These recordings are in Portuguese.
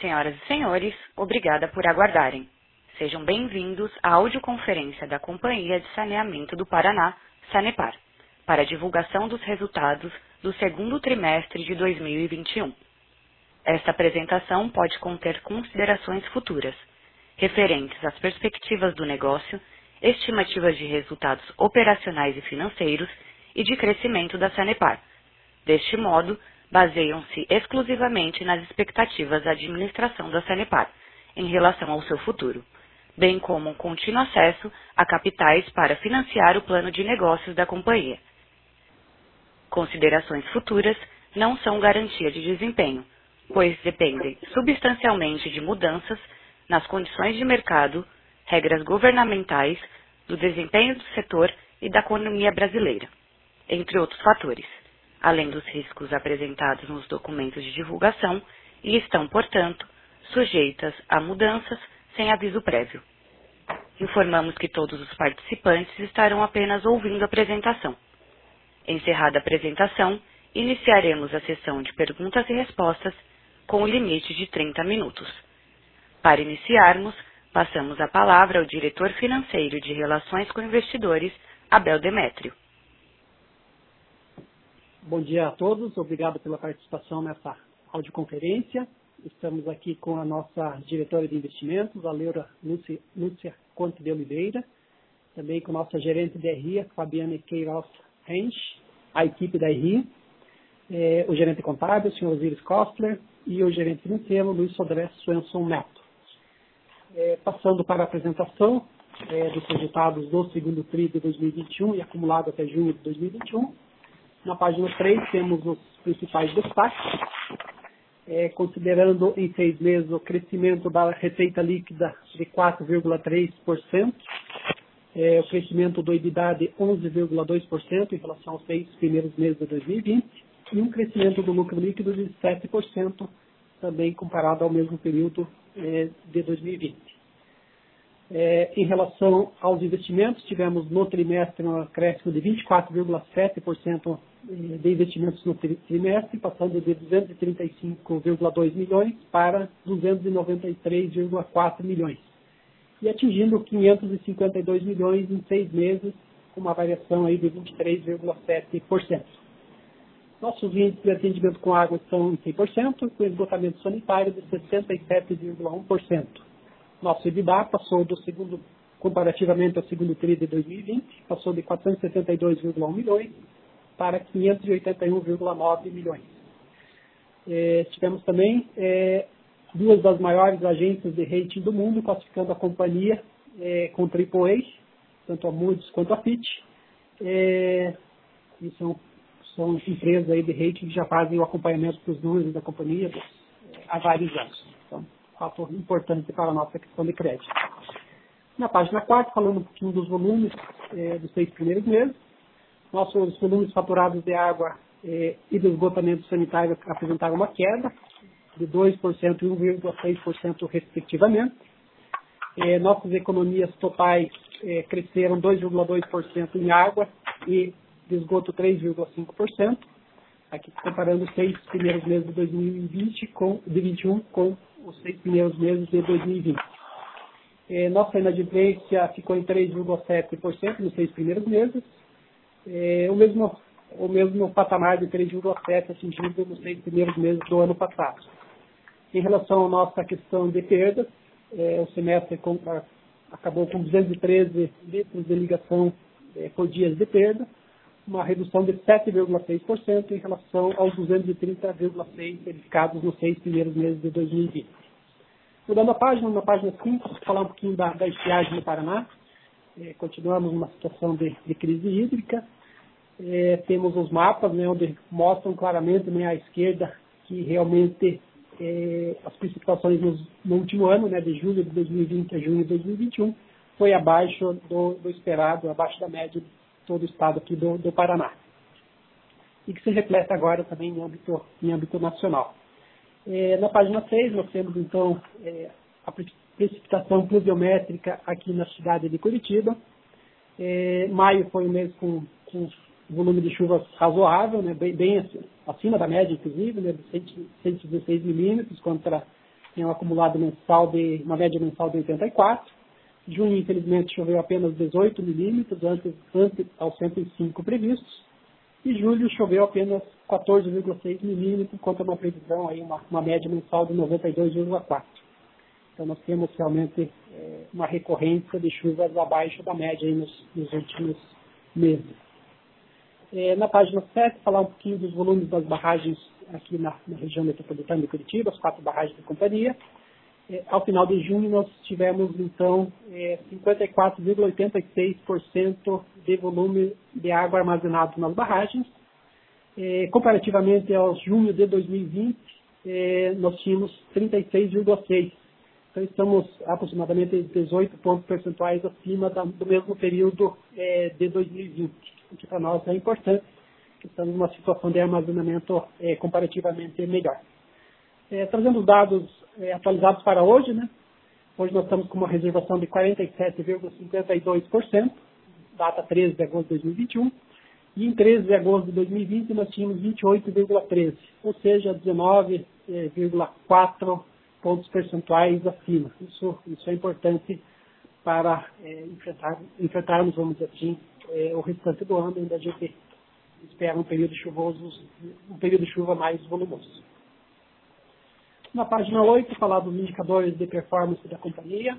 Senhoras e senhores, obrigada por aguardarem. Sejam bem-vindos à audioconferência da Companhia de Saneamento do Paraná, Sanepar, para divulgação dos resultados do segundo trimestre de 2021. Esta apresentação pode conter considerações futuras, referentes às perspectivas do negócio, estimativas de resultados operacionais e financeiros e de crescimento da Sanepar. Deste modo, baseiam-se exclusivamente nas expectativas da administração da Sanepar em relação ao seu futuro, bem como um contínuo acesso a capitais para financiar o plano de negócios da companhia. Considerações futuras não são garantia de desempenho, pois dependem substancialmente de mudanças nas condições de mercado, regras governamentais, do desempenho do setor e da economia brasileira, entre outros fatores além dos riscos apresentados nos documentos de divulgação, e estão, portanto, sujeitas a mudanças sem aviso prévio. Informamos que todos os participantes estarão apenas ouvindo a apresentação. Encerrada a apresentação, iniciaremos a sessão de perguntas e respostas com o limite de 30 minutos. Para iniciarmos, passamos a palavra ao diretor financeiro de Relações com Investidores, Abel Demétrio. Bom dia a todos, obrigado pela participação nessa audioconferência. Estamos aqui com a nossa diretora de investimentos, a Leura Lúcia, Lúcia Conte de Oliveira, também com a nossa gerente de RI, Fabiana Queiroz Hensch, a equipe da RI, eh, o gerente contábil, o senhor Osiris Kostler, e o gerente financeiro, Luiz Sodré Swenson Neto. Eh, passando para a apresentação eh, dos resultados do segundo TRI de 2021 e acumulado até junho de 2021, na página 3 temos os principais destaques, é, considerando em seis meses o crescimento da receita líquida de 4,3%, é, o crescimento do EBITDA de 11,2% em relação aos seis primeiros meses de 2020 e um crescimento do lucro líquido de 7% também comparado ao mesmo período é, de 2020. É, em relação aos investimentos, tivemos no trimestre um acréscimo de 24,7% de investimentos no trimestre, passando de 235,2 milhões para 293,4 milhões. E atingindo 552 milhões em seis meses, com uma variação aí de 23,7%. Nossos índices de atendimento com água em 100%, com esgotamento sanitário de 67,1%. Nosso EBITDA passou do segundo, comparativamente ao segundo trimestre de 2020, passou de 472,1 milhões para 581,9 milhões. É, tivemos também é, duas das maiores agências de rating do mundo classificando a companhia é, com AAA, tanto a Moody's quanto a Fitch. É, e são, são empresas aí de rating que já fazem o acompanhamento dos números da companhia há vários anos. Fator importante para a nossa questão de crédito. Na página 4, falando um pouquinho dos volumes é, dos seis primeiros meses, nossos volumes faturados de água é, e do esgotamento sanitário apresentaram uma queda de 2% e 1,6% respectivamente. É, nossas economias totais é, cresceram 2,2% em água e de esgoto 3,5%. Aqui comparando os seis primeiros meses de 2020 com, de 21 com os seis primeiros meses de 2020. É, nossa inadimplência ficou em 3,7% nos seis primeiros meses, é, o, mesmo, o mesmo patamar de 3,7% atingido nos seis primeiros meses do ano passado. Em relação à nossa questão de perdas, é, o semestre com, acabou com 213 litros de ligação é, por dias de perda, uma redução de 7,6% em relação aos 230,6 verificados nos seis primeiros meses de 2020. Mudando a página, na página 5, falar um pouquinho da, da estiagem no Paraná. É, continuamos numa situação de, de crise hídrica. É, temos os mapas né, onde mostram claramente né, à esquerda que realmente é, as precipitações no, no, último ano, né, de julho de 2020 a junho de 2021, foi abaixo do, do esperado, abaixo da média todo o estado aqui do, do Paraná. E que se reflete agora também em âmbito, em âmbito nacional. É, na página 6, nós temos então é, a precipitação pluviométrica aqui na cidade de Curitiba. É, maio foi um mês com, com volume de chuvas razoável, né, bem, bem acima da média, inclusive, né, de 116 milímetros contra um acumulado mensal de, uma média mensal de 84. Junho, infelizmente, choveu apenas 18 milímetros, antes, antes aos 105 previstos. E julho choveu apenas 14,6 milímetros, contra uma previsão, aí, uma, uma média mensal de 92,4. Então, nós temos realmente é, uma recorrência de chuvas abaixo da média nos, nos, últimos meses. É, na página 7, falar um pouquinho dos volumes das barragens aqui na, na região metropolitana de Curitiba, as quatro barragens da companhia. É, ao final de junho, nós tivemos, então, é, 54,86% de volume de água armazenado nas barragens. É, comparativamente ao junho de 2020, é, nós tínhamos 36,6%. Então, estamos aproximadamente 18 pontos percentuais acima do mesmo período é, de 2020, o que para nós é importante, que estamos numa situação de armazenamento é, comparativamente melhor. É, trazendo os dados é, atualizados para hoje, né? Hoje nós estamos com uma reservação de 47,52%, data 13 de agosto de 2021, e em 13 de agosto de 2020 nós tínhamos 28,13%, ou seja, 19,4% pontos percentuais acima. Isso, isso é importante para é, enfrentar, enfrentarmos, vamos dizer assim, é, o restante do ano, onde a gente espera um período chuvoso, um período de chuva mais volumoso. Na página 8, falar dos indicadores de performance da companhia.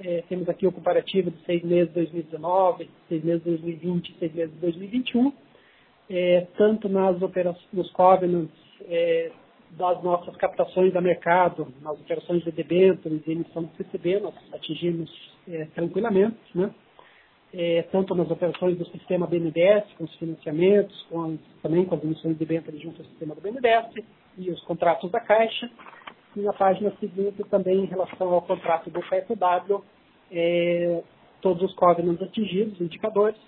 É, temos aqui o comparativo de seis meses de 2019, seis meses de 2020 seis meses de 2021. É, tanto nas operações, nos covenants é, das nossas captações da mercado, nas operações de debêntures e emissão de CCB, nós atingimos é, tranquilamente, né? É, tanto nas operações do sistema BNDES, com os financiamentos, com as, também com as emissões de debêntures junto ao sistema do BNDES e os contratos da Caixa. E na página seguinte também em relação ao contrato do KFW, é, todos os covenants atingidos, indicadores.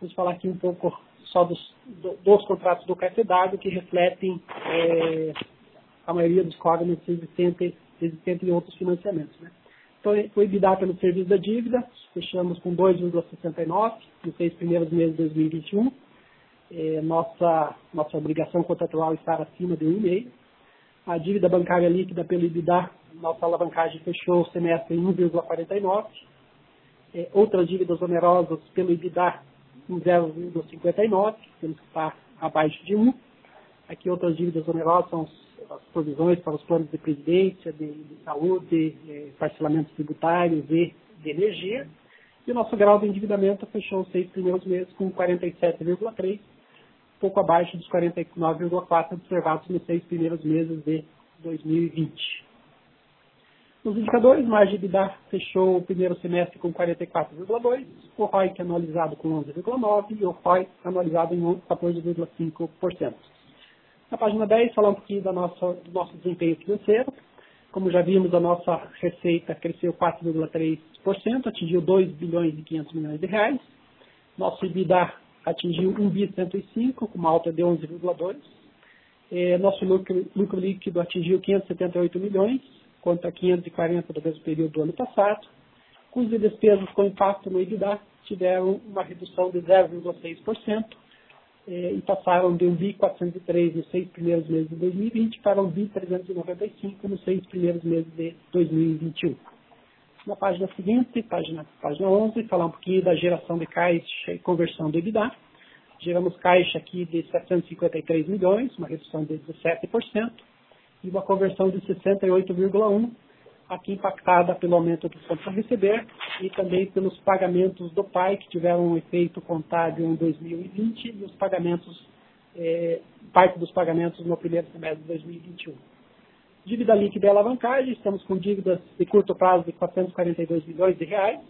Vamos falar aqui um pouco só dos, dos contratos do KfW que refletem é, a maioria dos covenants existentes, existentes em outros financiamentos. Né? Então, o EBITDA pelo serviço da dívida, fechamos com 2,69 nos seis primeiros meses de 2021. É, nossa, nossa obrigação contratual está acima de 1,5. A dívida bancária líquida pelo EBITDA, nossa alavancagem fechou o semestre em 1,49. É, outras dívidas onerosas pelo EBITDA em 0,59, temos que estar abaixo de 1. Aqui outras dívidas onerosas são as provisões para os planos de previdência, de, de saúde, de parcelamentos tributários e de energia. E o nosso grau de endividamento fechou os seis primeiros meses com 47,3, pouco abaixo dos 49,4 observados nos seis primeiros meses de 2020. Nos indicadores, margem EBITDA fechou o primeiro semestre com 44,2%, o ROIC anualizado com 11,9% e o ROI anualizado em 14,5%. Na página 10, falar um pouquinho da nossa, do nosso desempenho financeiro. Como já vimos, a nossa receita cresceu 4,3%, atingiu 2 bilhões e 500 milhões de reais. Nosso EBITDA atingiu 1 bi 105, com uma alta de 11,2%. É, nosso lucro, lucro líquido atingiu 578 milhões, quanto a 540 do mesmo período do ano passado. Custos e despesas com impacto no EBITDA tiveram uma redução de 0,6% eh, e passaram de 1,403 nos seis primeiros meses de 2020 para 1,395 nos seis primeiros meses de 2021. Na página seguinte, página, página 11, falar um pouquinho da geração de caixa e conversão do EBITDA. Geramos caixa aqui de 753 milhões, uma redução de 17% e uma conversão de 68,1%, aqui impactada pelo aumento do contas a receber e também pelos pagamentos do PAI, que tiveram um efeito contábil em 2020 e os pagamentos, é, parte dos pagamentos no primeiro semestre de 2021. Dívida líquida e alavancagem, estamos com dívidas de curto prazo de 442 milhões de reais,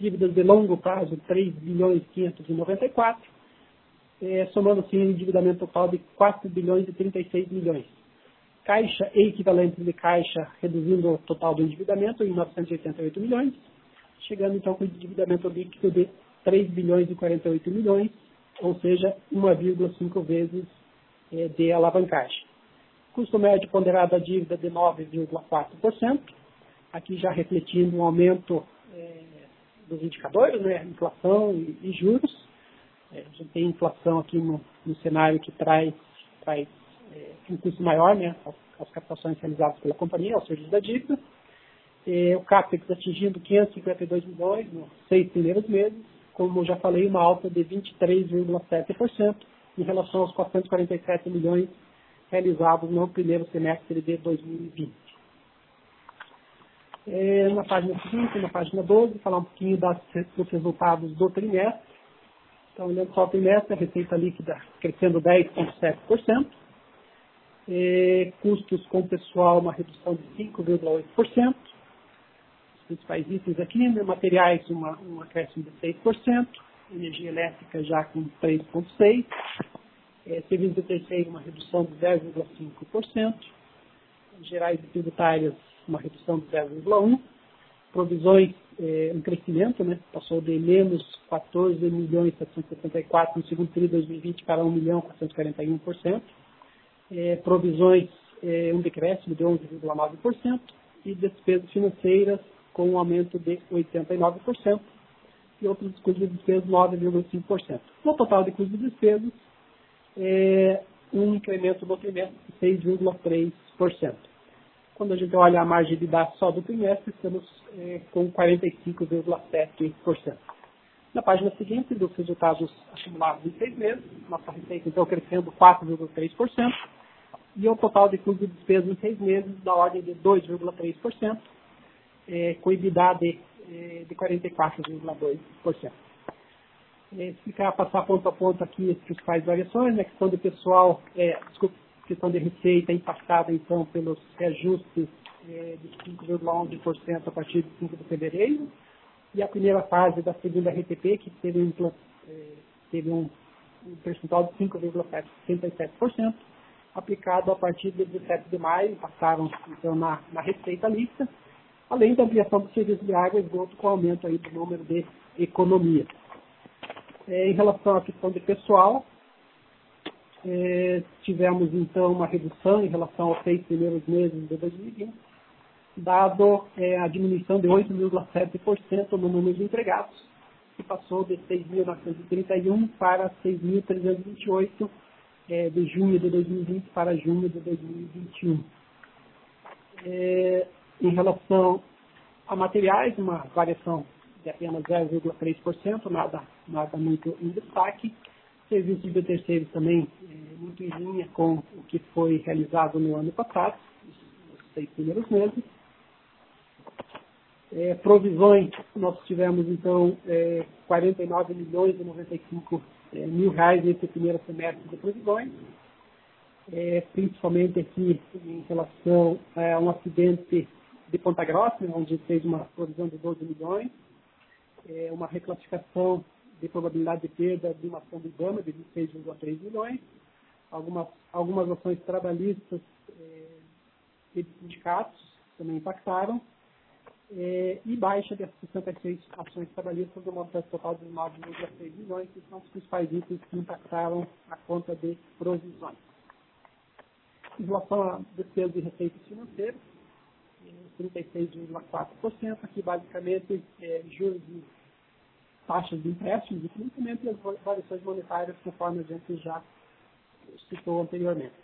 dívidas de longo prazo 3 bilhões e 594, é, somando assim um endividamento total de 4 bilhões e 36 milhões caixa e equivalente de caixa, reduzindo o total do endividamento em 988 milhões, chegando então com endividamento líquido de 3 bilhões e 48 milhões, ou seja, 1,5 vezes é, de alavancagem. Custo médio ponderado da dívida de 9,4%, aqui já refletindo um aumento é, dos indicadores, né, inflação e, e juros. É, a gente tem inflação aqui no, no cenário que traz, traz é, um custo maior, né, as captações realizadas pela companhia, ao serviço da dívida. É, o CAPEX atingindo 552 milhões nos seis primeiros meses, como já falei, uma alta de 23,7% em relação aos 447 milhões realizados no primeiro semestre de 2020. É, na página seguinte, na página 12, falar um pouquinho das, dos resultados do trimestre. Então, olhando só o trimestre, a receita líquida crescendo 10,7%. É, custos com pessoal, uma redução de 5,8%. Os principais itens aqui, né, materiais, uma, um acréscimo de 6%. Energia elétrica já com 3,6%. É, serviços de terceiro, uma redução de 10,5%. Gerais e tributárias, uma redução de 0,1%. Provisões, é, um crescimento, né? passou de menos 14 milhões 774 no segundo trimestre de 2020 para 1 milhão 441%. É, provisões, é, um decréscimo de 11,9%. E despesas financeiras com um aumento de 89%. E outros custos de despesas, 9,5%. No total de custos de despesas, é, um incremento do trimestre de 6,3%. Quando a gente olha a margem de dados só do trimestre, estamos é, com 45,7%. Na página seguinte, dos resultados acumulados em seis meses, nossa receita então crescendo 4,3%, e o total de custo de despesa em seis meses da ordem de 2,3%, é, com EBITDA de, é, de 44,2%. É, explicar, passar ponto a ponto aqui as principais variações, né, questão de pessoal, é, desculpa, questão de receita impactada então pelos reajustes é, de 5,11% a partir de 5 de fevereiro, e a primeira fase da segunda RTP, que teve um, é, teve um, percentual de 5,67%, aplicado a partir de 17 de maio, passaram então na, na receita lista, além da ampliação do serviço de água e esgoto com aumento aí do número de economias. É, em relação à questão de pessoal, é, tivemos então uma redução em relação aos seis primeiros meses de 2020, dado é, a diminuição de 8,7% no número de empregados, que passou de 6.931 para 6.328 é, de junho de 2020 para junho de 2021. É, em relação a materiais, uma variação de apenas 0,3%, nada, nada muito em destaque. Serviços de terceiros também é, muito em linha com o que foi realizado no ano passado, os seis primeiros meses. É, provisões, nós tivemos então é, 49 milhões e 95 é, mil reais nesse primeiro semestre de provisões, é, principalmente aqui em relação a um acidente de Ponta Grossa, onde fez uma provisão de 12 milhões, é, uma reclassificação de probabilidade de perda de uma ação do IBAMA de 26,3 milhões, algumas, algumas ações trabalhistas é, e de sindicatos também impactaram, é, e baixa de 66 ações trabalhistas do montante total de 9,6 milhões, que são os principais itens que impactaram a conta de provisões. Em relação a despesas e receitas financeiras, 36,4%, aqui basicamente é, juros e taxas de empréstimos e financiamento e as variações monetárias, conforme a gente já citou anteriormente.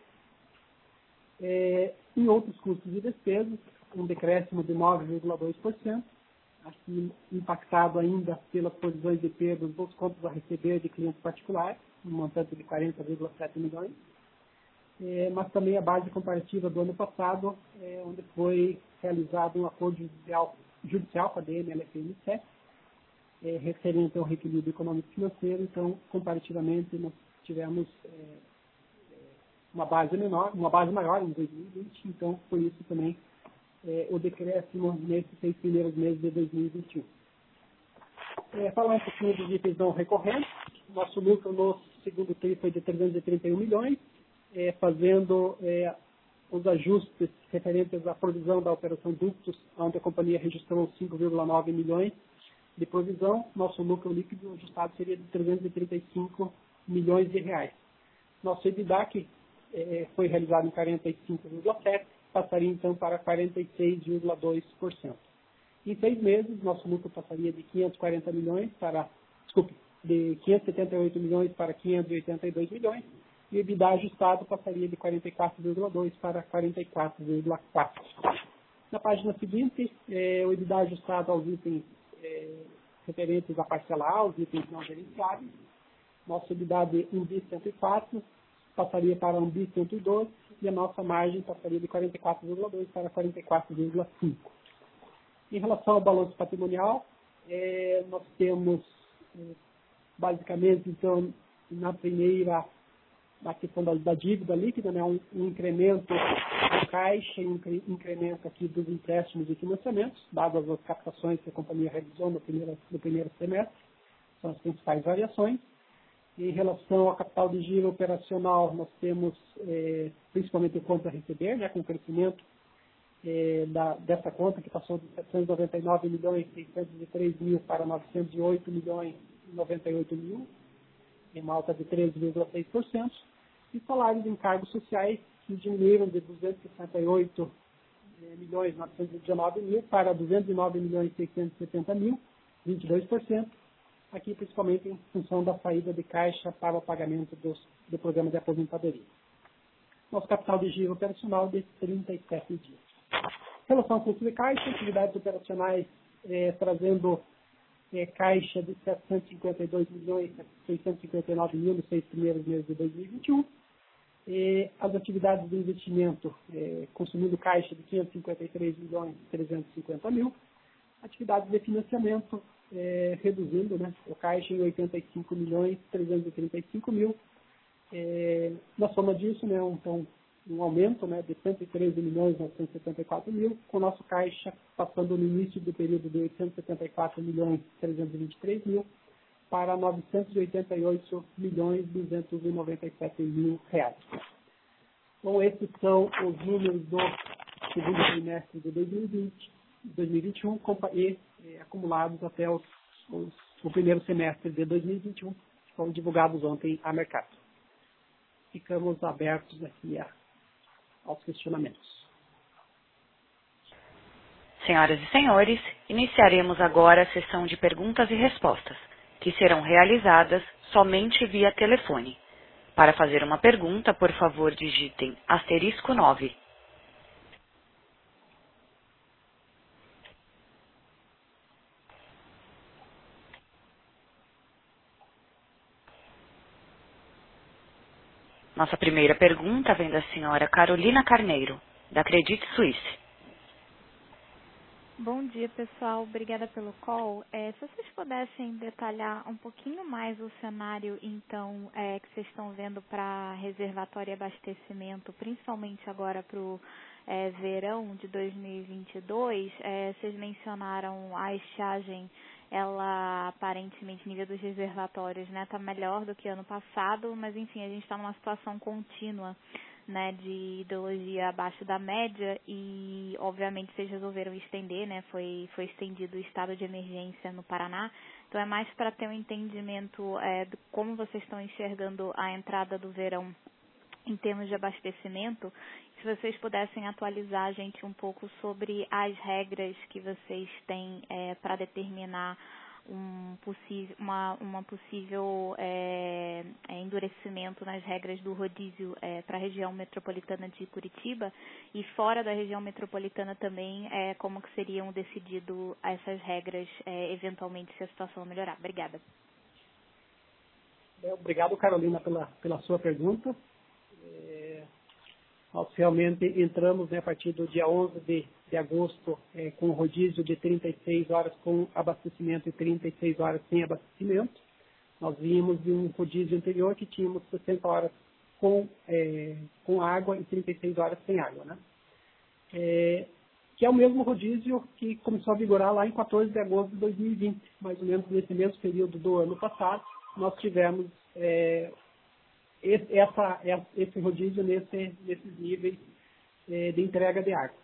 É, em outros custos e despesas, um decréscimo de 9,2%, aqui impactado ainda pelas provisões de perdas dos contos a receber de clientes particulares, um montante de 40,7 milhões, é, mas também a base comparativa do ano passado, é, onde foi realizado um acordo judicial, judicial com a DMLFM 7, é, referente ao reequilíbrio econômico e financeiro, então, comparativamente, nós tivemos é, é, uma base menor, uma base maior em 2020, então, por isso também é, o decréscimo nesses seis primeiros meses de 2021. É, falar um pouquinho dos itens não recorrentes, nosso lucro no segundo TRI foi de 331 milhões, é, fazendo é, os ajustes referentes à provisão da operação ductos, onde a companhia registrou 5,9 milhões de provisão, nosso lucro líquido ajustado seria de 335 milhões de reais. Nosso EBITDA, que é, foi realizado em 45,7%, passaria então para 46,2%. Em seis meses, nosso lucro passaria de 540 milhões para, desculpe, de 578 milhões para 582 milhões, e o EBITDA ajustado passaria de 44,2 para 44,4. Na página seguinte, é, o EBITDA ajustado aos itens é, referentes à parcela A, os itens não gerenciáveis. Nosso EBITDA de 1 bi 104 passaria para 1 bi 112 e a nossa margem passaria de 44,2 para 44,5. Em relação ao balanço patrimonial, é, nós temos é, basicamente, então, na primeira, na questão da, da dívida líquida, né, um, um incremento do caixa e um incremento aqui dos empréstimos e financiamentos, dadas as captações que a companhia realizou no primeiro, no primeiro semestre, são as principais variações. Em relação ao capital de giro operacional, nós temos é, principalmente o conta a receber, né, com o crescimento é, da, dessa conta, que passou de 799 milhões e 603 mil para 908 milhões e 98 mil, em alta de 13,6%, e salários de encargos sociais que diminuíram de 268 é, milhões 919 mil para 209 milhões 670 mil, 22%, aqui principalmente em função da saída de caixa para o pagamento dos, do programa de aposentadoria. Nosso capital de giro operacional de 37 dias. Relação com de caixa, atividades operacionais é, trazendo é, caixa de 752 milhões 659 mil nos seis primeiros meses de 2021. E as atividades de investimento é, consumindo caixa de 553 milhões 350 mil. Atividades de financiamento é, reduzindo né, o caixa em 85 milhões 335 mil. É, na soma disso, né, então, um aumento né, de 113 milhões 974 mil, com o nosso caixa passando no início do período de 874 milhões 323 mil para 988 milhões 297 mil reais. Bom, esses são os números do segundo trimestre de 2020, 2021 e eh, acumulados até os, os, o primeiro semestre de 2021, que foram divulgados ontem a mercado. Ficamos abertos aqui a aos questionamentos. Senhoras e senhores, iniciaremos agora a sessão de perguntas e respostas, que serão realizadas somente via telefone. Para fazer uma pergunta, por favor, digitem asterisco 9. Nossa primeira pergunta vem da senhora Carolina Carneiro, da Credit Suisse. Bom dia, pessoal. Obrigada pelo call. É, se vocês pudessem detalhar um pouquinho mais o cenário, então, é, que vocês estão vendo para reservatório e abastecimento, principalmente agora para o é, verão de 2022, é, vocês mencionaram a estiagem ela aparentemente nível dos reservatórios né está melhor do que ano passado mas enfim a gente está numa situação contínua né de ideologia abaixo da média e obviamente vocês resolveram estender né foi foi estendido o estado de emergência no Paraná. Então é mais para ter um entendimento é, de como vocês estão enxergando a entrada do verão em termos de abastecimento se vocês pudessem atualizar a gente um pouco sobre as regras que vocês têm é, para determinar um possível, uma, uma possível é, é, endurecimento nas regras do rodízio é, para a região metropolitana de Curitiba e fora da região metropolitana também, é, como que seriam decidido essas regras é, eventualmente se a situação melhorar. Obrigada. Obrigado, Carolina, pela, pela sua pergunta. Nós realmente entramos né, a partir do dia 11 de, de agosto é, com rodízio de 36 horas com abastecimento e 36 horas sem abastecimento. Nós vimos de um rodízio anterior que tínhamos 60 horas com, é, com água e 36 horas sem água. Né? É, que é o mesmo rodízio que começou a vigorar lá em 14 de agosto de 2020, mais ou menos nesse mesmo período do ano passado, nós tivemos é, esse, essa, esse rodízio nesse, nesses níveis é, de entrega de água.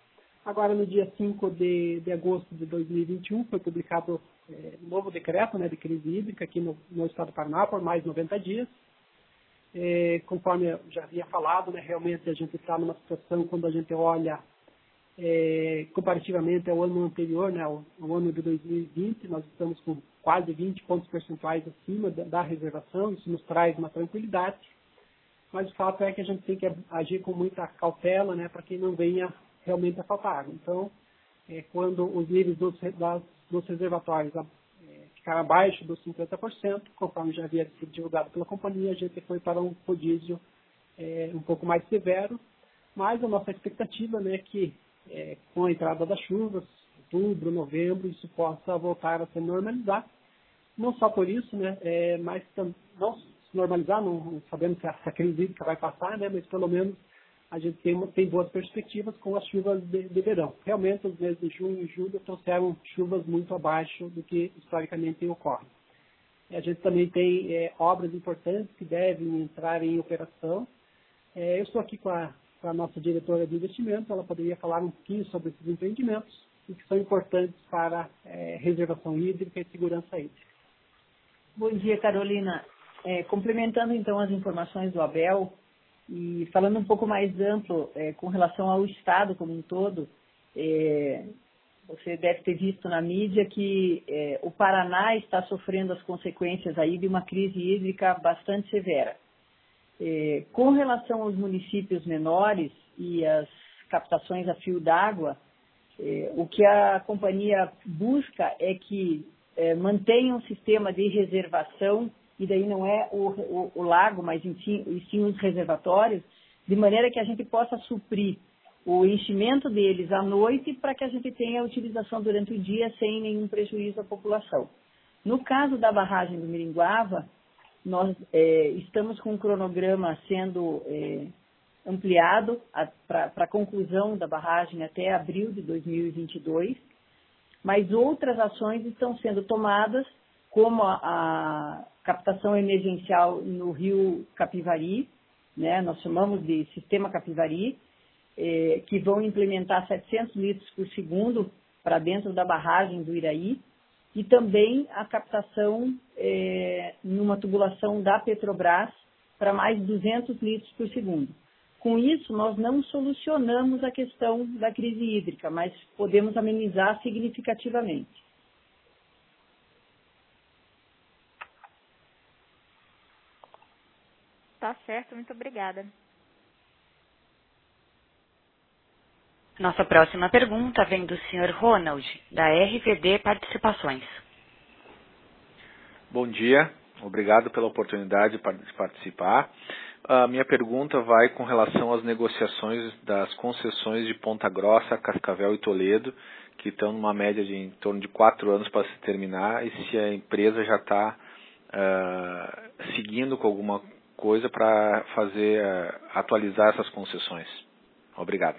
Agora, no dia 5 de, de agosto de 2021, foi publicado é, um novo decreto né, de crise hídrica aqui no, no estado do Paraná por mais 90 dias. É, conforme eu já havia falado, né, realmente a gente está numa situação, quando a gente olha é, comparativamente ao ano anterior, né, ao, ao, ano de 2020, nós estamos com quase 20 pontos percentuais acima da, da reservação, isso nos traz uma tranquilidade. Mas o fato é que a gente tem que agir com muita cautela, né, para que não venha realmente a faltar água. Então, é, quando os níveis dos, das, dos reservatórios é, ficaram abaixo dos 50%, conforme já havia sido divulgado pela companhia, a gente foi para um rodízio é, um pouco mais severo, mas a nossa expectativa né, é que é, com a entrada das chuvas, outubro, novembro, isso possa voltar a se normalizar. Não só por isso, né, é, mas não normalizar, não sabemos se a, se a crise vai passar, né, mas pelo menos a gente tem, tem boas perspectivas com as chuvas de, de, verão. Realmente, os meses de junho e julho trouxeram chuvas muito abaixo do que historicamente ocorre. A gente também tem é, obras importantes que devem entrar em operação. É, eu estou aqui com a, com a, nossa diretora de investimento, ela poderia falar um pouquinho sobre esses empreendimentos e que são importantes para é, reservação hídrica e segurança hídrica. Bom dia, Carolina. É, complementando então as informações do Abel, e falando um pouco mais amplo é, com relação ao Estado como um todo, é, você deve ter visto na mídia que é, o Paraná está sofrendo as consequências aí de uma crise hídrica bastante severa. É, com relação aos municípios menores e as captações a fio d'água, é, o que a companhia busca é que mantenha um sistema de reservação e daí não é o, o, o lago, mas sim, sim os reservatórios, de maneira que a gente possa suprir o enchimento deles à noite para que a gente tenha a utilização durante o dia sem nenhum prejuízo à população. No caso da barragem do Miringuava, nós é, estamos com um cronograma sendo é, ampliado para a conclusão da barragem até abril de 2022, mas outras ações estão sendo tomadas, como a, a captação emergencial no rio Capivari, né, nós chamamos de sistema Capivari, eh, que vão implementar 700 litros por segundo para dentro da barragem do Iraí, e também a captação eh, numa tubulação da Petrobras para mais 200 litros por segundo. Com isso, nós não solucionamos a questão da crise hídrica, mas podemos amenizar significativamente. Tá certo, muito obrigada. Nossa próxima pergunta vem do Sr. Ronald, da RVD Participações. Bom dia, obrigado pela oportunidade de participar. A minha pergunta vai com relação às negociações das concessões de Ponta Grossa, Cascavel e Toledo, que estão numa média de em torno de quatro anos para se terminar, e se a empresa já está uh, ah, seguindo com alguma coisa para fazer uh, atualizar essas concessões. Obrigado.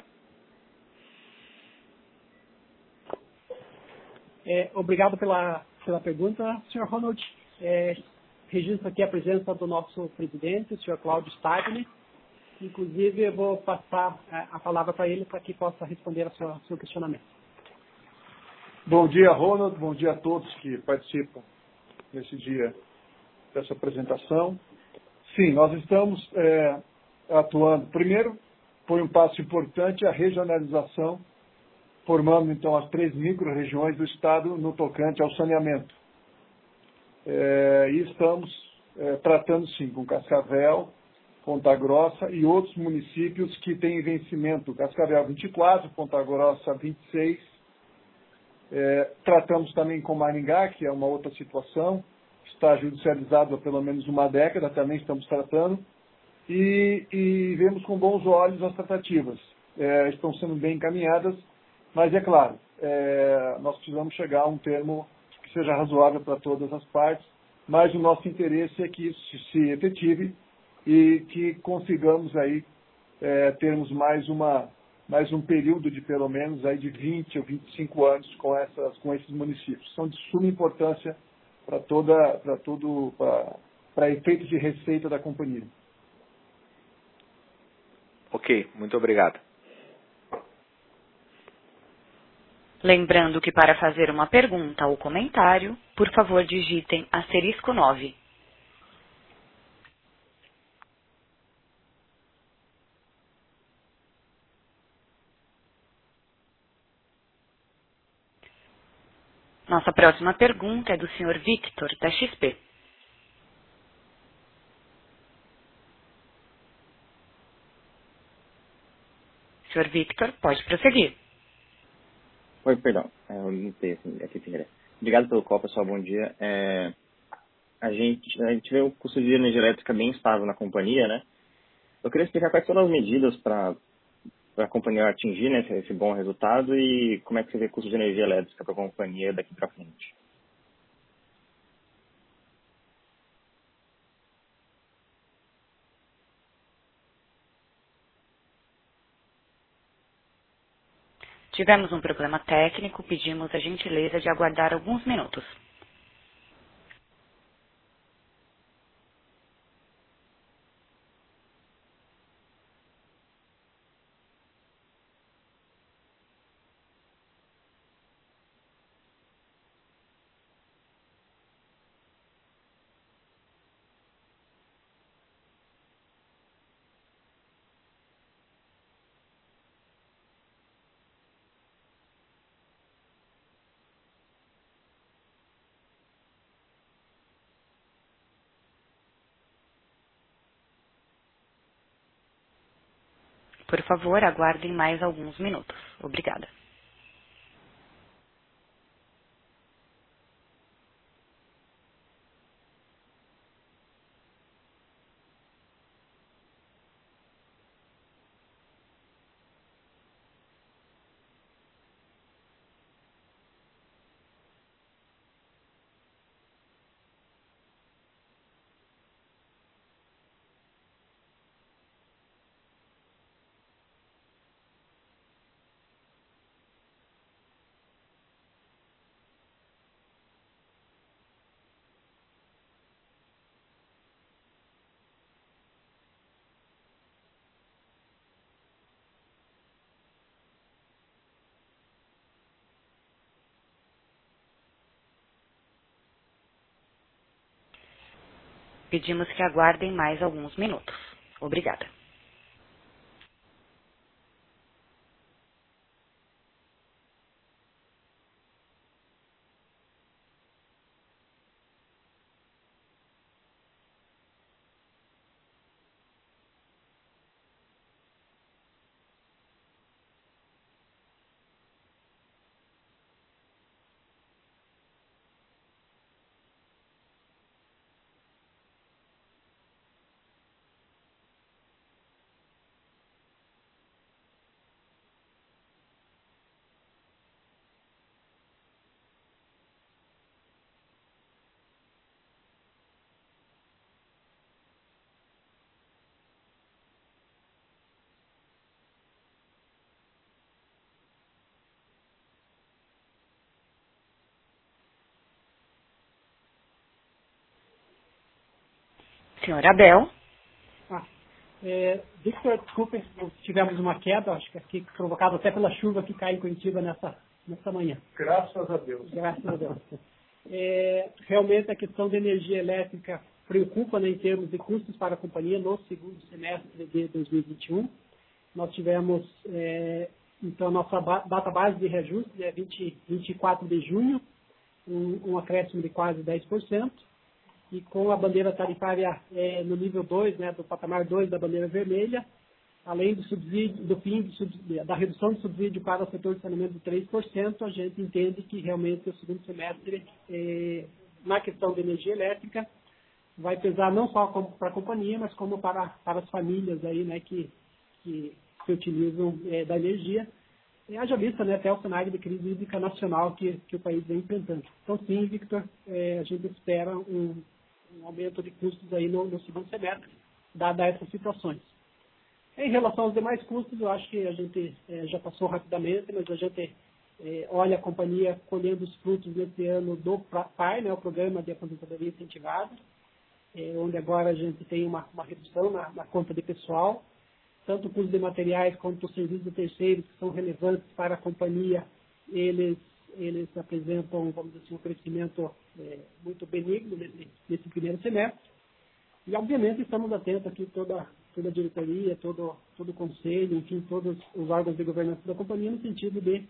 É, obrigado pela, pela pergunta, Sr. Ronald. É, registro aqui a presença do nosso presidente, o Sr. Cláudio Stagni. Inclusive, eu vou passar é, a palavra para ele para que possa responder ao seu, ao seu questionamento. Bom dia, Ronald. Bom dia a todos que participam nesse dia dessa apresentação. Sim, nós estamos é, atuando. Primeiro, foi um passo importante a regionalização, formando então as três micro-regiões do Estado no tocante ao saneamento. É, e estamos é, tratando, sim, com Cascavel, Ponta Grossa e outros municípios que têm vencimento. Cascavel 24, Ponta Grossa 26. É, tratamos também com Maringá, que é uma outra situação está judicializado há pelo menos uma década, também estamos tratando, e, e vemos com bons olhos as tratativas. É, estão sendo bem encaminhadas, mas é claro, é, nós precisamos chegar a um termo que seja razoável para todas as partes, mas o nosso interesse é que isso se efetive e que consigamos aí é, termos mais uma mais um período de pelo menos aí de 20 ou 25 anos com essas com esses municípios. São de suma importância para toda, para tudo, para efeito de receita da companhia. Ok, muito obrigado. Lembrando que para fazer uma pergunta ou comentário, por favor digitem asterisco 9. Nossa próxima pergunta é do senhor Victor, da XP. Senhor Victor, pode prosseguir. Oi, perdão, é, eu aqui sem querer. Obrigado pelo copo, pessoal, bom dia. É, a, gente, a gente vê o custo de energia elétrica bem estável na companhia, né? Eu queria explicar quais foram as medidas para a companhia atingir né, esse, bom resultado e como é que você vê custo de energia elétrica para a companhia daqui para frente. Tivemos um problema técnico, pedimos a gentileza de aguardar alguns minutos. Por favor, aguardem mais alguns minutos. Obrigada. Pedimos que aguardem mais alguns minutos. Obrigada. Senhor Abel. Ah, é, Victor, desculpe, tivemos uma queda, acho que aqui provocada até pela chuva que cai em Curitiba nessa, nessa manhã. Graças a Deus. Graças a Deus. É, realmente a questão da energia elétrica preocupa né, em termos de custos para a companhia no segundo semestre de 2021. Nós tivemos, é, então, nossa data base de reajuste é 20, 24 de junho, um, um acréscimo de quase 10% e com a bandeira tarifária é, no nível 2, né, do patamar 2 da bandeira vermelha, além do subsídio, do fim da redução do subsídio para o setor de saneamento de 3%, a gente entende que realmente o segundo semestre, é, na questão de energia elétrica, vai pesar não só para a companhia, mas como para, para as famílias aí, né, que, que se utilizam é, da energia. E haja vista né, até o cenário de crise hídrica nacional que, que o país vem enfrentando. Então, sim, Victor, é, a gente espera um, um aumento de custos aí no, no segundo semestre, dada essas situações. Em relação aos demais custos, eu acho que a gente é, já passou rapidamente, mas a gente é, olha a companhia colhendo os frutos nesse ano do PAI, né, o Programa de Aposentadoria Incentivada, é, onde agora a gente tem uma, uma redução na, na, conta de pessoal, tanto o custo de materiais quanto os serviços terceiros que são relevantes para a companhia, eles eles apresentam, vamos dizer assim, um crescimento é, muito benigno nesse, nesse, primeiro semestre. E, obviamente, estamos atentos aqui, toda, toda a diretoria, todo, todo o conselho, enfim, todos os órgãos de governança da companhia, no sentido de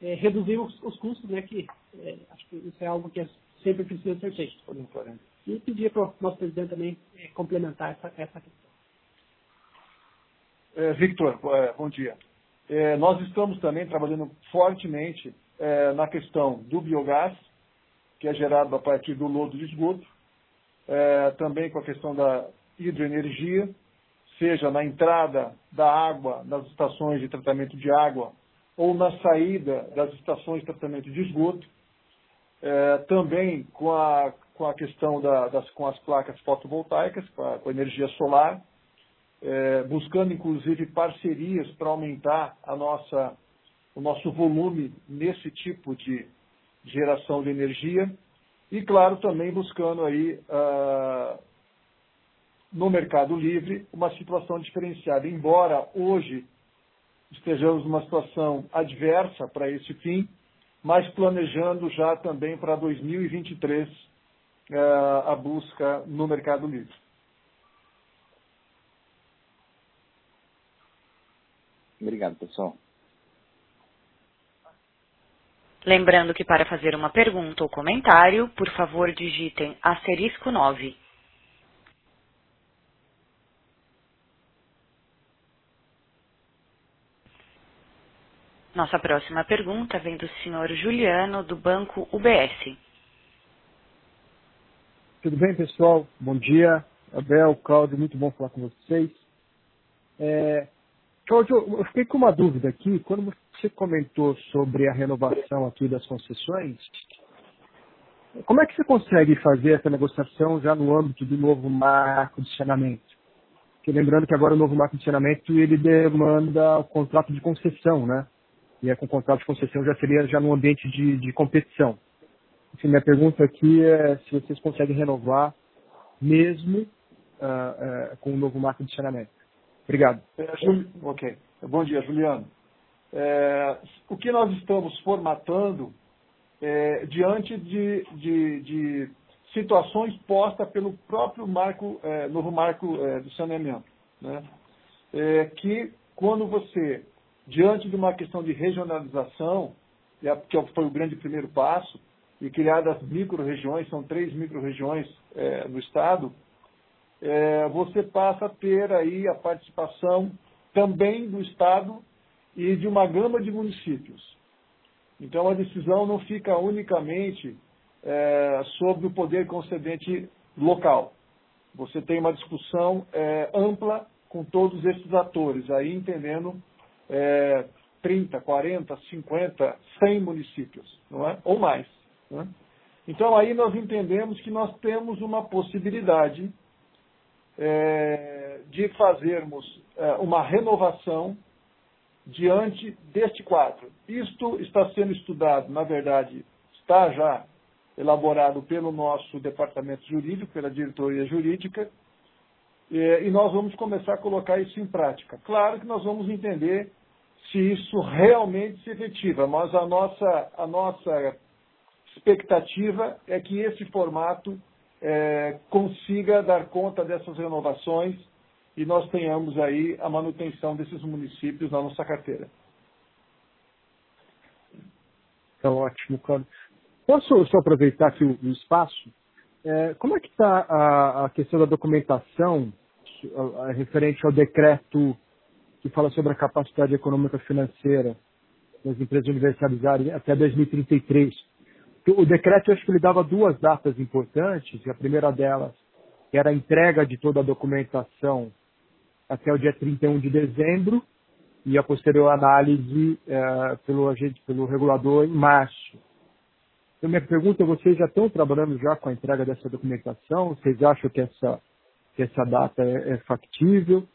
é, reduzir os, os, custos, né, que é, acho que isso é algo que é sempre precisa ser feito. E pedir para o nosso presidente também é, complementar essa, essa questão. É, Victor, bom dia. É, nós estamos também trabalhando fortemente é, na questão do biogás, que é gerado a partir do lodo de esgoto, é, também com a questão da hidroenergia, seja na entrada da água nas estações de tratamento de água ou na saída das estações de tratamento de esgoto, é, também com a, com a questão da, das, com as placas fotovoltaicas, com a, com a energia solar, é, buscando inclusive parcerias para aumentar a nossa, o nosso volume nesse tipo de geração de energia e, claro, também buscando aí uh, no mercado livre uma situação diferenciada. Embora hoje estejamos numa situação adversa para esse fim, mas planejando já também para 2023 uh, a busca no mercado livre. Obrigado, pessoal. Lembrando que para fazer uma pergunta ou comentário, por favor digitem asterisco 9. Nossa próxima pergunta vem do senhor Juliano, do Banco UBS. Tudo bem, pessoal? Bom dia. Abel, Cláudio, muito bom falar com vocês. É, Cláudio, eu fiquei com uma dúvida aqui. Quando você comentou sobre a renovação aqui das concessões, como é que você consegue fazer essa negociação já no âmbito do novo marco de saneamento? Porque lembrando que agora o novo marco de saneamento ele demanda o contrato de concessão, né? E é com o contrato de concessão já seria já no ambiente de, de competição. Enfim, minha pergunta aqui é se vocês conseguem renovar mesmo uh, uh, com o novo marco de saneamento. Obrigado. É, ok. Bom dia, Juliano. É, o que nós estamos formatando é, diante de, de, de, situações postas pelo próprio marco, é, novo marco é, do saneamento. Né? É, que quando você, diante de uma questão de regionalização, que foi o grande primeiro passo, e criadas micro-regiões, são três micro-regiões no Estado, é, você passa a ter aí a participação também do Estado e de uma gama de municípios. Então a decisão não fica unicamente é, sobre o poder concedente local. Você tem uma discussão é, ampla com todos esses atores, aí entendendo é, 30, 40, 50, 100 municípios, não é? ou mais. Né? Então aí nós entendemos que nós temos uma possibilidade é, de fazermos é, uma renovação diante deste quadro. Isto está sendo estudado, na verdade, está já elaborado pelo nosso departamento jurídico, pela diretoria jurídica, e nós vamos começar a colocar isso em prática. Claro que nós vamos entender se isso realmente se efetiva, mas a nossa, a nossa expectativa é que esse formato é, consiga dar conta dessas renovações e nós tenhamos aí a manutenção desses municípios na nossa carteira. Tá ótimo, Cláudio. Posso só aproveitar aqui o, o espaço? É, como é que está a, a, questão da documentação a, a, referente ao decreto que fala sobre a capacidade econômica financeira das empresas universalizadas até 2033? O decreto, acho que ele dava duas datas importantes, e a primeira delas era a entrega de toda a documentação até o dia 31 de dezembro, e a posterior análise é, pelo agente, pelo regulador em março. Então, minha pergunta vocês já estão trabalhando já com a entrega dessa documentação? Vocês acham que essa, que essa data é, é factível?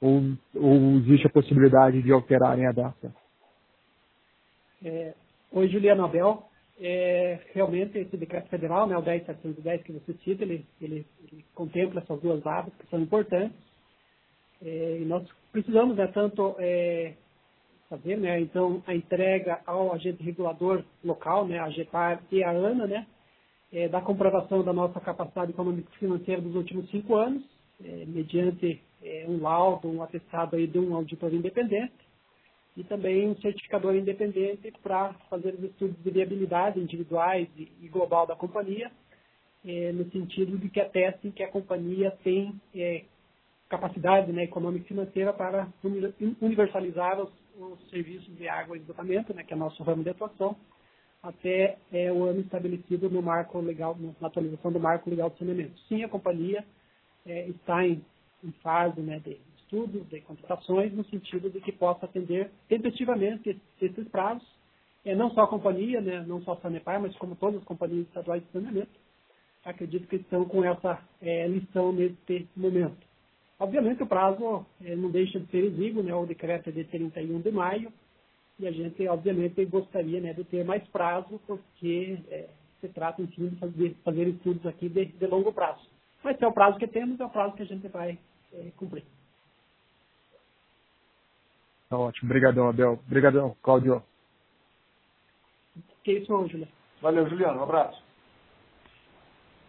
Ou, ou existe a possibilidade de alterarem a data? É, Oi, Juliana Abel é, realmente esse decreto federal, né, o 10.710 que você cita, ele, ele, ele, contempla essas duas datas que são importantes. É, e nós precisamos, né, tanto é, fazer, né, então, a entrega ao agente regulador local, né, a GEPAR e a ANA, né, é, da comprovação da nossa capacidade econômica financeira dos últimos cinco anos, é, mediante é, um laudo, um atestado aí de um auditor independente e também um certificador independente para fazer os estudos de viabilidade individuais e global da companhia, é, no sentido de que atestem que a companhia tem é, capacidade né, econômica e financeira para universalizar os, os, serviços de água e esgotamento, né, que é nosso ramo de atuação, até é, o ano estabelecido no marco legal, na atualização do marco legal de saneamento. Sim, a companhia é, está em, em fase né, de estudos, de contratações, no sentido de que possa atender tempestivamente esses prazos, é, não só a companhia, né, não só a Sanepar, mas como todas as companhias estaduais de saneamento, acredito que estão com essa é, lição nesse momento. Obviamente o prazo é, não deixa de ser exíguo, né, o decreto é de 31 de maio, e a gente, obviamente, gostaria né, de ter mais prazo, porque é, se trata, enfim, de fazer, fazer estudos aqui de, de, longo prazo. Mas é o prazo que temos, é o prazo que a gente vai é, cumprir. Tá ótimo. Obrigadão, Abel. Obrigadão, Cláudio. Que isso, Juliano. Valeu, Juliano. Um abraço.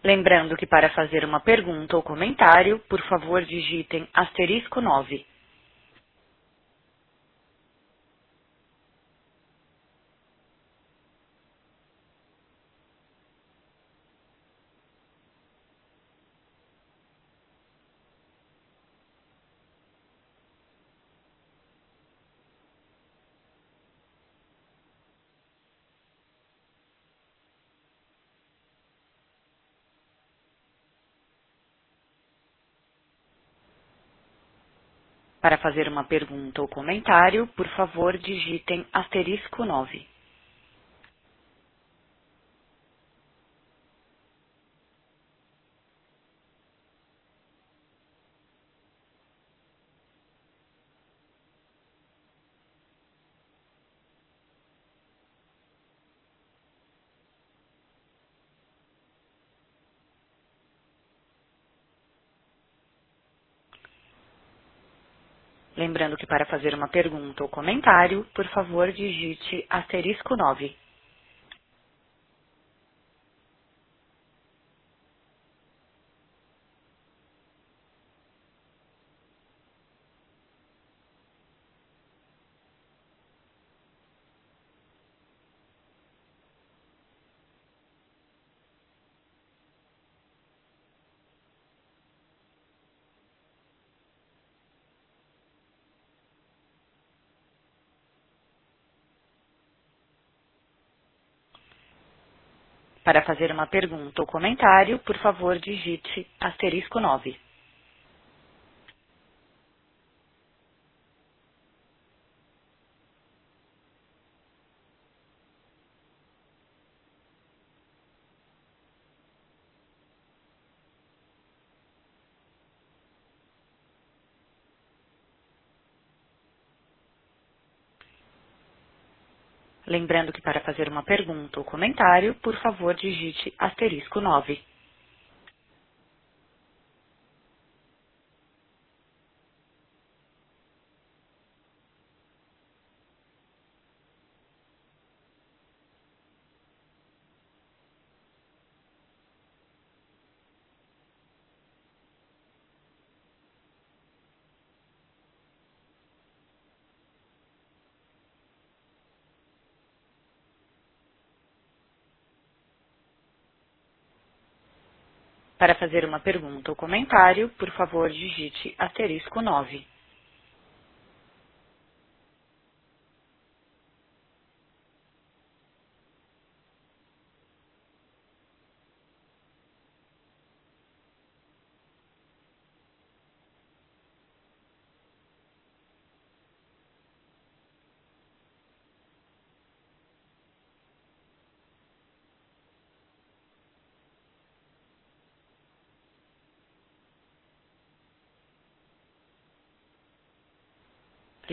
Lembrando que para fazer uma pergunta ou comentário, por favor digitem asterisco 9. Para fazer uma pergunta ou comentário, por favor, digitem asterisco 9. Lembrando que para fazer uma pergunta ou comentário, por favor, digite asterisco 9. Para fazer uma pergunta ou comentário, por favor, digite asterisco 9. Lembrando que para fazer uma pergunta ou comentário, por favor, digite asterisco 9. Para fazer uma pergunta ou comentário, por favor, digite asterisco 9.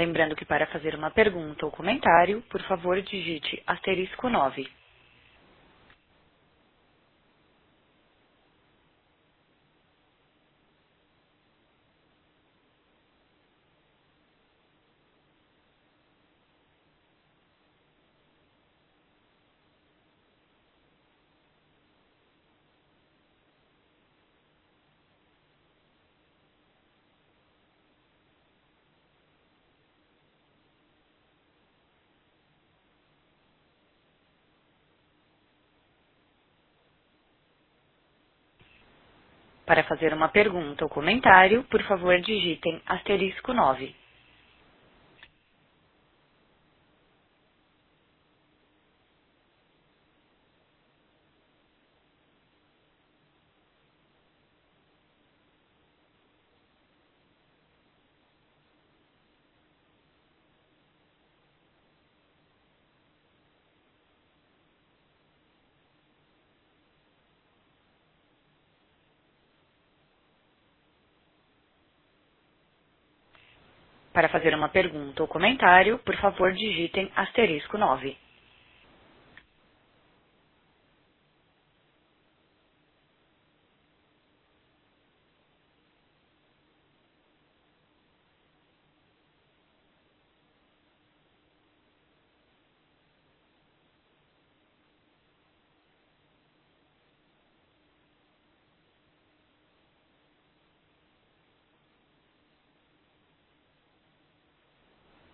Lembrando que para fazer uma pergunta ou comentário, por favor, digite asterisco 9. Para fazer uma pergunta ou comentário, por favor digitem asterisco 9. Para fazer uma pergunta ou comentário, por favor digitem asterisco 9.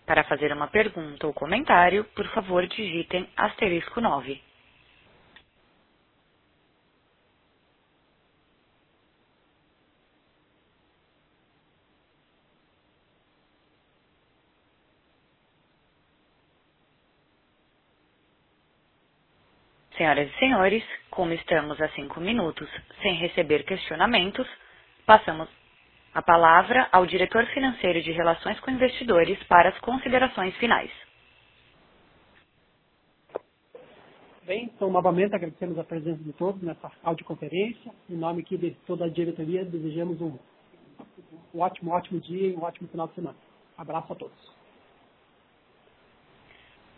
Para fazer uma pergunta ou comentário, por favor digitem asterisco 9. Senhoras e senhores, como estamos a cinco minutos sem receber questionamentos, passamos a palavra ao diretor financeiro de Relações com Investidores para as considerações finais. Bem, então, novamente agradecemos a presença de todos nessa audioconferência. Em nome aqui de toda a diretoria, desejamos um, um ótimo, ótimo dia e um ótimo final de semana. Abraço a todos.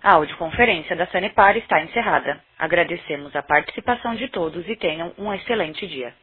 A audioconferência da Sanepar está encerrada. Agradecemos a participação de todos e tenham um excelente dia.